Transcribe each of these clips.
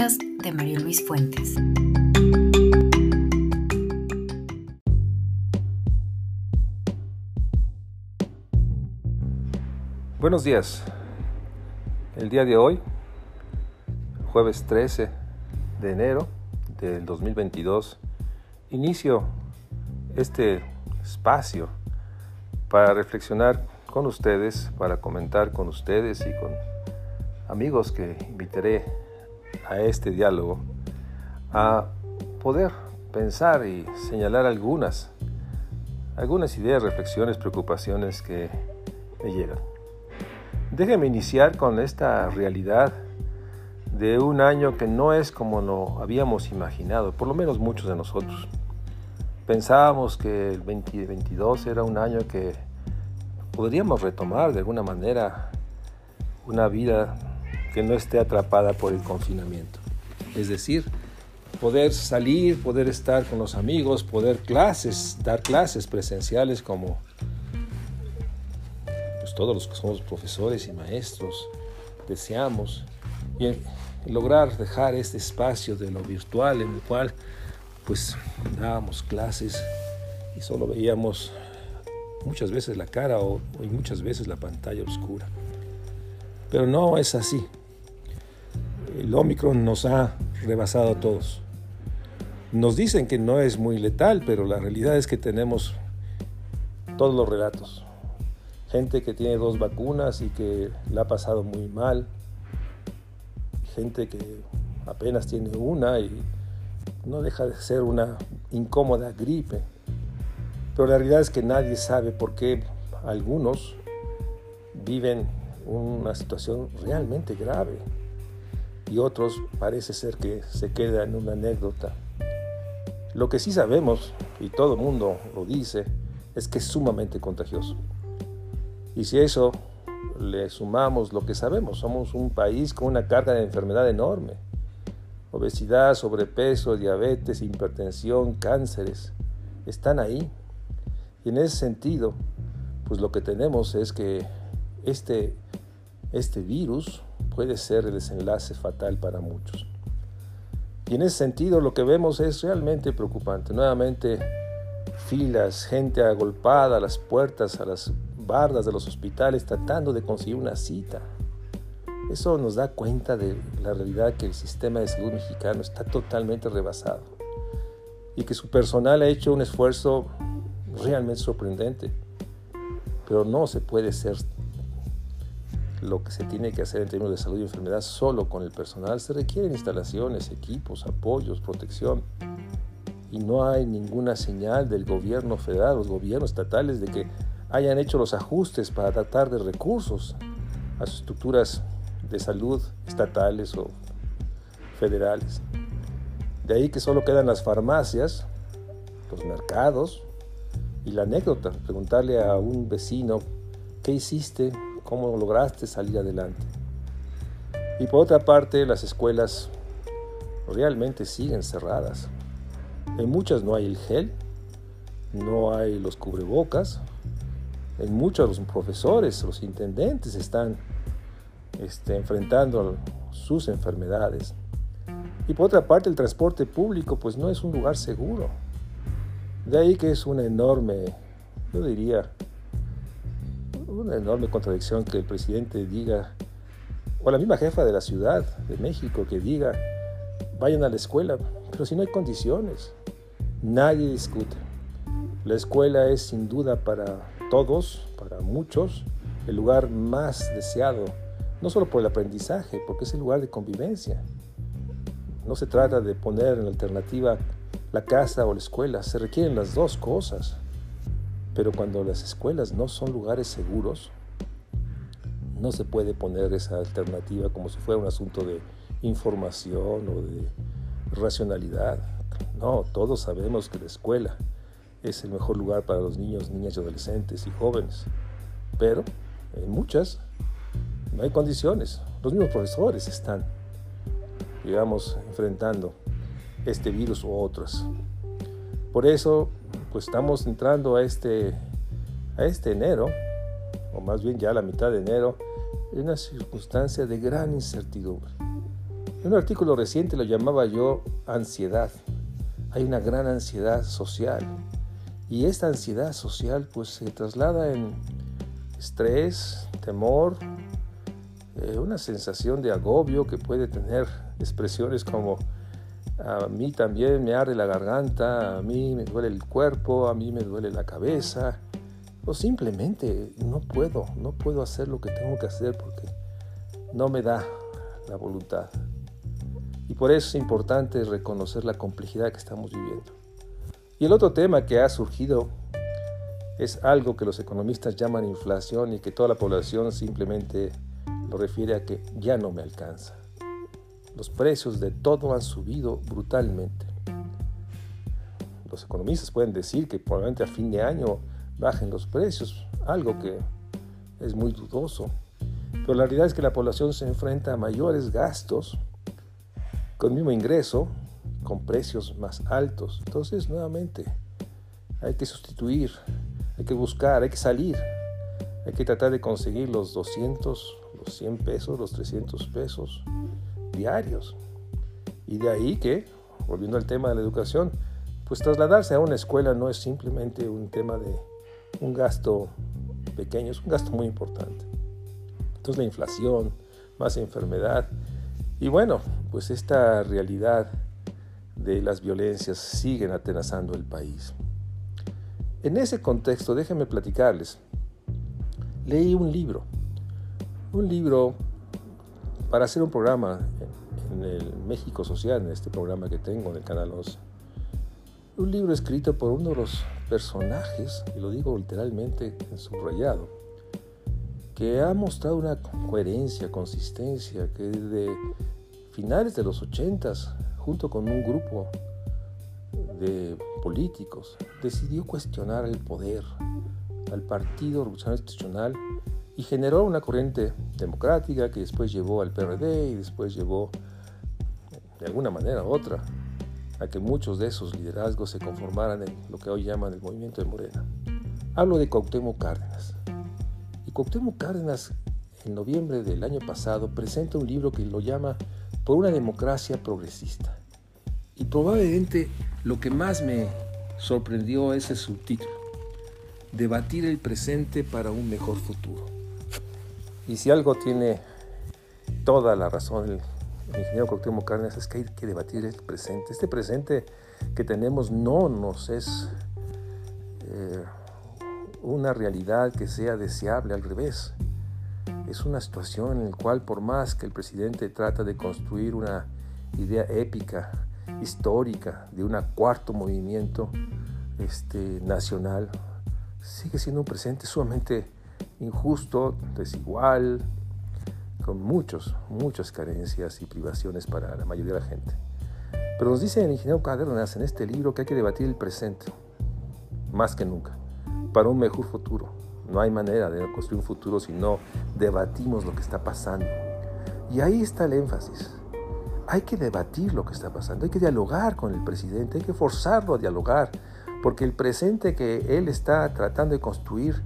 de Mario Luis Fuentes. Buenos días. El día de hoy, jueves 13 de enero del 2022, inicio este espacio para reflexionar con ustedes, para comentar con ustedes y con amigos que invitaré a este diálogo, a poder pensar y señalar algunas, algunas ideas, reflexiones, preocupaciones que me llegan. Déjenme iniciar con esta realidad de un año que no es como lo habíamos imaginado, por lo menos muchos de nosotros. Pensábamos que el 2022 era un año que podríamos retomar de alguna manera una vida que no esté atrapada por el confinamiento. Es decir, poder salir, poder estar con los amigos, poder clases, dar clases presenciales como pues, todos los que somos profesores y maestros deseamos y lograr dejar este espacio de lo virtual en el cual pues dábamos clases y solo veíamos muchas veces la cara o, y muchas veces la pantalla oscura. Pero no es así el Omicron nos ha rebasado a todos. Nos dicen que no es muy letal, pero la realidad es que tenemos todos los relatos. Gente que tiene dos vacunas y que la ha pasado muy mal. Gente que apenas tiene una y no deja de ser una incómoda gripe. Pero la realidad es que nadie sabe por qué algunos viven una situación realmente grave y otros parece ser que se queda en una anécdota. Lo que sí sabemos, y todo el mundo lo dice, es que es sumamente contagioso. Y si eso le sumamos lo que sabemos, somos un país con una carga de enfermedad enorme. Obesidad, sobrepeso, diabetes, hipertensión, cánceres, están ahí. Y en ese sentido, pues lo que tenemos es que este, este virus puede ser el desenlace fatal para muchos. Y en ese sentido lo que vemos es realmente preocupante. Nuevamente filas, gente agolpada a las puertas, a las bardas de los hospitales tratando de conseguir una cita. Eso nos da cuenta de la realidad que el sistema de salud mexicano está totalmente rebasado y que su personal ha hecho un esfuerzo realmente sorprendente. Pero no se puede ser lo que se tiene que hacer en términos de salud y enfermedad solo con el personal. Se requieren instalaciones, equipos, apoyos, protección. Y no hay ninguna señal del gobierno federal, los gobiernos estatales, de que hayan hecho los ajustes para tratar de recursos a sus estructuras de salud estatales o federales. De ahí que solo quedan las farmacias, los mercados y la anécdota, preguntarle a un vecino, ¿qué hiciste cómo lograste salir adelante. Y por otra parte, las escuelas realmente siguen cerradas. En muchas no hay el gel, no hay los cubrebocas. En muchos los profesores, los intendentes están este, enfrentando sus enfermedades. Y por otra parte, el transporte público pues no es un lugar seguro. De ahí que es una enorme, yo diría, una enorme contradicción que el presidente diga, o la misma jefa de la Ciudad de México que diga, vayan a la escuela, pero si no hay condiciones, nadie discute. La escuela es sin duda para todos, para muchos, el lugar más deseado, no solo por el aprendizaje, porque es el lugar de convivencia. No se trata de poner en alternativa la casa o la escuela, se requieren las dos cosas. Pero cuando las escuelas no son lugares seguros, no se puede poner esa alternativa como si fuera un asunto de información o de racionalidad. No, todos sabemos que la escuela es el mejor lugar para los niños, niñas y adolescentes y jóvenes. Pero en muchas no hay condiciones. Los mismos profesores están, digamos, enfrentando este virus u otros. Por eso pues estamos entrando a este, a este enero, o más bien ya la mitad de enero, en una circunstancia de gran incertidumbre. En un artículo reciente lo llamaba yo ansiedad. Hay una gran ansiedad social y esta ansiedad social pues se traslada en estrés, temor, eh, una sensación de agobio que puede tener expresiones como a mí también me arde la garganta, a mí me duele el cuerpo, a mí me duele la cabeza, o simplemente no puedo, no puedo hacer lo que tengo que hacer porque no me da la voluntad. Y por eso es importante reconocer la complejidad que estamos viviendo. Y el otro tema que ha surgido es algo que los economistas llaman inflación y que toda la población simplemente lo refiere a que ya no me alcanza. Los precios de todo han subido brutalmente. Los economistas pueden decir que probablemente a fin de año bajen los precios, algo que es muy dudoso. Pero la realidad es que la población se enfrenta a mayores gastos con el mismo ingreso, con precios más altos. Entonces, nuevamente, hay que sustituir, hay que buscar, hay que salir, hay que tratar de conseguir los 200, los 100 pesos, los 300 pesos diarios. Y de ahí que, volviendo al tema de la educación, pues trasladarse a una escuela no es simplemente un tema de un gasto pequeño, es un gasto muy importante. Entonces la inflación, más enfermedad y bueno, pues esta realidad de las violencias siguen atenazando el país. En ese contexto, déjenme platicarles, leí un libro, un libro para hacer un programa en el México Social, en este programa que tengo en el Canal 11. Un libro escrito por uno de los personajes, y lo digo literalmente en subrayado, que ha mostrado una coherencia, consistencia, que desde finales de los 80, junto con un grupo de políticos, decidió cuestionar el poder al Partido Revolucionario Institucional y generó una corriente democrática que después llevó al PRD y después llevó de alguna manera u otra a que muchos de esos liderazgos se conformaran en lo que hoy llaman el movimiento de Morena. Hablo de Cuauhtémoc Cárdenas. Y Cuauhtémoc Cárdenas en noviembre del año pasado presenta un libro que lo llama Por una democracia progresista. Y probablemente lo que más me sorprendió es el subtítulo, Debatir el presente para un mejor futuro. Y si algo tiene toda la razón el, ingeniero Cuauhtémoc Cárdenas es que hay que debatir el presente. Este presente que tenemos no nos es eh, una realidad que sea deseable, al revés. Es una situación en la cual por más que el presidente trata de construir una idea épica, histórica, de un cuarto movimiento este, nacional, sigue siendo un presente sumamente injusto, desigual, con muchos, muchas carencias y privaciones para la mayoría de la gente. Pero nos dice el ingeniero Cárdenas en este libro que hay que debatir el presente, más que nunca, para un mejor futuro. No hay manera de construir un futuro si no debatimos lo que está pasando. Y ahí está el énfasis. Hay que debatir lo que está pasando, hay que dialogar con el presidente, hay que forzarlo a dialogar, porque el presente que él está tratando de construir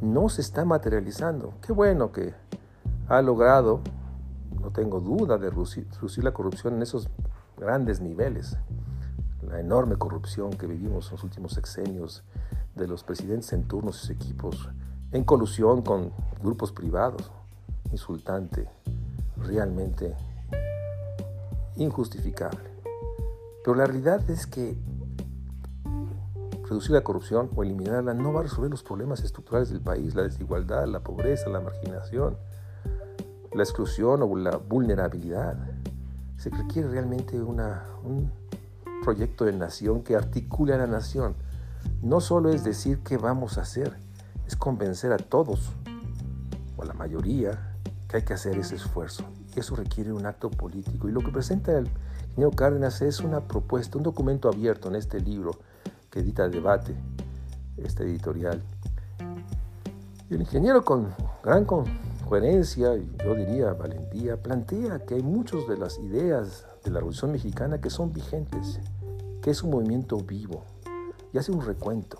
no se está materializando. Qué bueno que ha logrado, no tengo duda, de reducir, la corrupción en esos grandes niveles. La enorme corrupción que vivimos en los últimos sexenios de los presidentes en turno y sus equipos, en colusión con grupos privados, insultante, realmente injustificable. Pero la realidad es que reducir la corrupción o eliminarla no va a resolver los problemas estructurales del país, la desigualdad, la pobreza, la marginación, la exclusión o la vulnerabilidad. Se requiere realmente un proyecto de nación que articule a la nación. No solo es decir qué vamos a hacer, es convencer a todos, o a la mayoría, que hay que hacer ese esfuerzo. Y eso requiere un acto político. Y lo que presenta el ingeniero Cárdenas es una propuesta, un documento abierto en este libro, que edita Debate, este editorial. Y el ingeniero con gran coherencia, y yo diría valentía, plantea que hay muchas de las ideas de la Revolución Mexicana que son vigentes, que es un movimiento vivo, y hace un recuento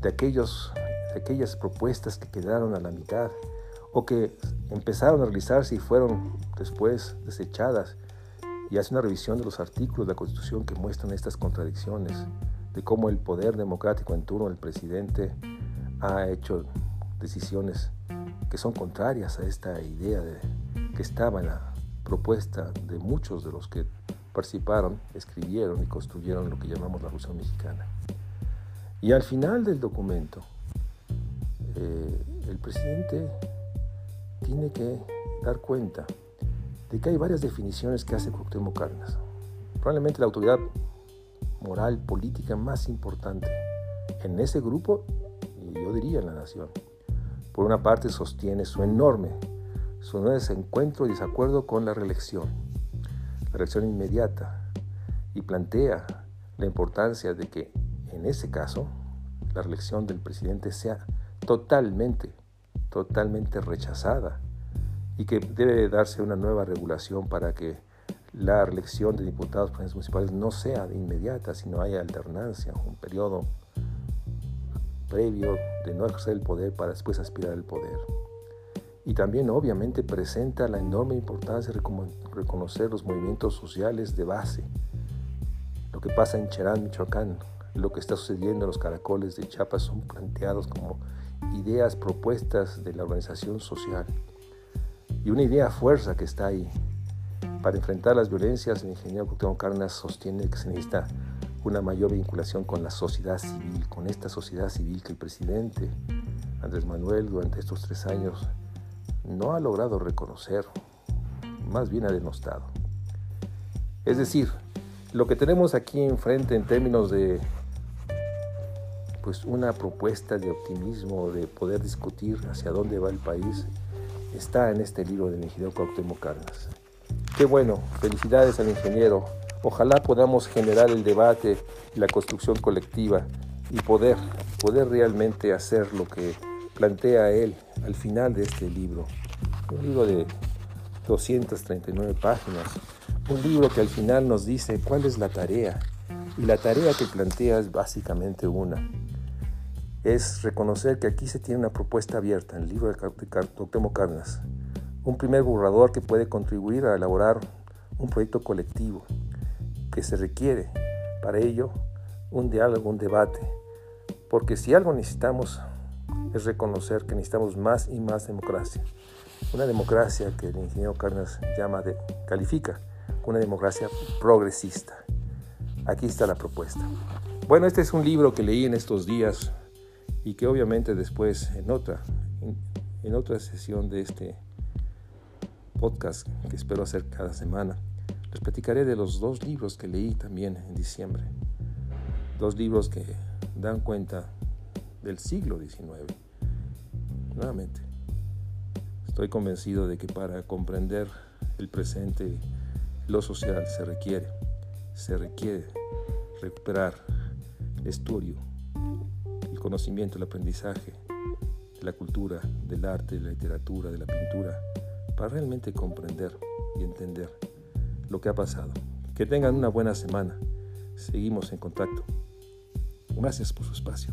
de, aquellos, de aquellas propuestas que quedaron a la mitad o que empezaron a realizarse y fueron después desechadas y hace una revisión de los artículos de la Constitución que muestran estas contradicciones, de cómo el poder democrático en turno del presidente ha hecho decisiones que son contrarias a esta idea de, que estaba en la propuesta de muchos de los que participaron, escribieron y construyeron lo que llamamos la Revolución Mexicana. Y al final del documento, eh, el presidente tiene que dar cuenta de que hay varias definiciones que hace Cuauhtémoc Cárdenas. Probablemente la autoridad moral, política más importante en ese grupo, y yo diría en la nación. Por una parte sostiene su enorme, su enorme desencuentro y desacuerdo con la reelección, la reelección inmediata, y plantea la importancia de que en ese caso la reelección del presidente sea totalmente, totalmente rechazada y que debe darse una nueva regulación para que la reelección de diputados municipales no sea inmediata, sino haya alternancia, un periodo previo de no ejercer el poder para después aspirar al poder. Y también obviamente presenta la enorme importancia de reconocer los movimientos sociales de base. Lo que pasa en Cherán, Michoacán, lo que está sucediendo en los caracoles de Chiapas son planteados como ideas, propuestas de la organización social. Y una idea fuerza que está ahí. Para enfrentar las violencias, el ingeniero Cuauhtémoc Cárdenas sostiene que se necesita una mayor vinculación con la sociedad civil, con esta sociedad civil que el presidente Andrés Manuel durante estos tres años no ha logrado reconocer, más bien ha denostado. Es decir, lo que tenemos aquí enfrente en términos de pues una propuesta de optimismo, de poder discutir hacia dónde va el país, está en este libro del ingeniero Cuauhtémoc Cárdenas. Qué bueno, felicidades al ingeniero. Ojalá podamos generar el debate y la construcción colectiva y poder, poder realmente hacer lo que plantea él al final de este libro. Un libro de 239 páginas, un libro que al final nos dice cuál es la tarea. Y la tarea que plantea es básicamente una. Es reconocer que aquí se tiene una propuesta abierta en el libro de Cuauhtémoc Cárdenas. Un primer borrador que puede contribuir a elaborar un proyecto colectivo que se requiere para ello un diálogo, un debate, porque si algo necesitamos es reconocer que necesitamos más y más democracia. Una democracia que el ingeniero Cárdenas llama de, califica, una democracia progresista. Aquí está la propuesta. Bueno, este es un libro que leí en estos días y que obviamente después en otra, en otra sesión de este podcast que espero hacer cada semana, les platicaré de los dos libros que leí también en diciembre. Dos libros que dan cuenta del siglo XIX. Nuevamente, estoy convencido de que para comprender el presente, lo social se requiere, se requiere recuperar el estudio, el conocimiento, el aprendizaje la cultura, del arte, de la literatura, de la pintura, para realmente comprender y entender lo que ha pasado. Que tengan una buena semana. Seguimos en contacto. Gracias por su espacio.